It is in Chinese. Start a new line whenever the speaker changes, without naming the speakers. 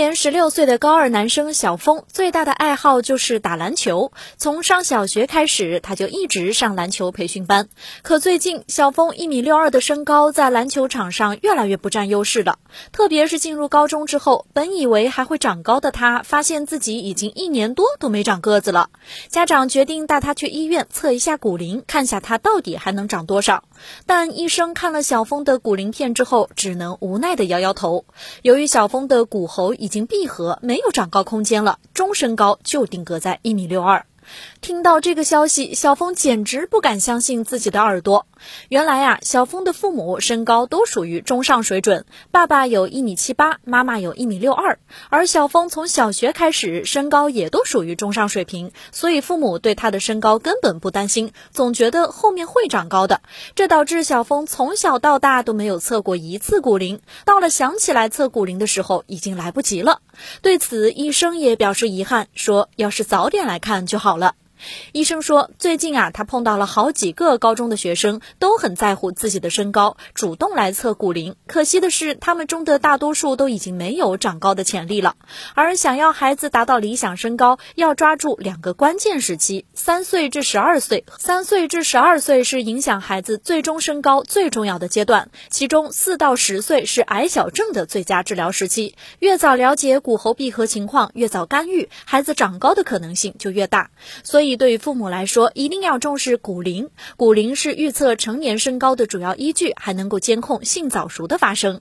年十六岁的高二男生小峰，最大的爱好就是打篮球。从上小学开始，他就一直上篮球培训班。可最近，小峰一米六二的身高在篮球场上越来越不占优势了。特别是进入高中之后，本以为还会长高的他，发现自己已经一年多都没长个子了。家长决定带他去医院测一下骨龄，看下他到底还能长多少。但医生看了小峰的骨龄片之后，只能无奈地摇摇头。由于小峰的骨骺已已经闭合，没有长高空间了，终身高就定格在一米六二。听到这个消息，小峰简直不敢相信自己的耳朵。原来啊，小峰的父母身高都属于中上水准，爸爸有一米七八，妈妈有一米六二，而小峰从小学开始身高也都属于中上水平，所以父母对他的身高根本不担心，总觉得后面会长高的。这导致小峰从小到大都没有测过一次骨龄，到了想起来测骨龄的时候，已经来不及了。对此，医生也表示遗憾，说要是早点来看就好了。医生说，最近啊，他碰到了好几个高中的学生，都很在乎自己的身高，主动来测骨龄。可惜的是，他们中的大多数都已经没有长高的潜力了。而想要孩子达到理想身高，要抓住两个关键时期：三岁至十二岁。三岁至十二岁是影响孩子最终身高最重要的阶段，其中四到十岁是矮小症的最佳治疗时期。越早了解骨骺闭合情况，越早干预，孩子长高的可能性就越大。所以。对于父母来说，一定要重视骨龄。骨龄是预测成年身高的主要依据，还能够监控性早熟的发生。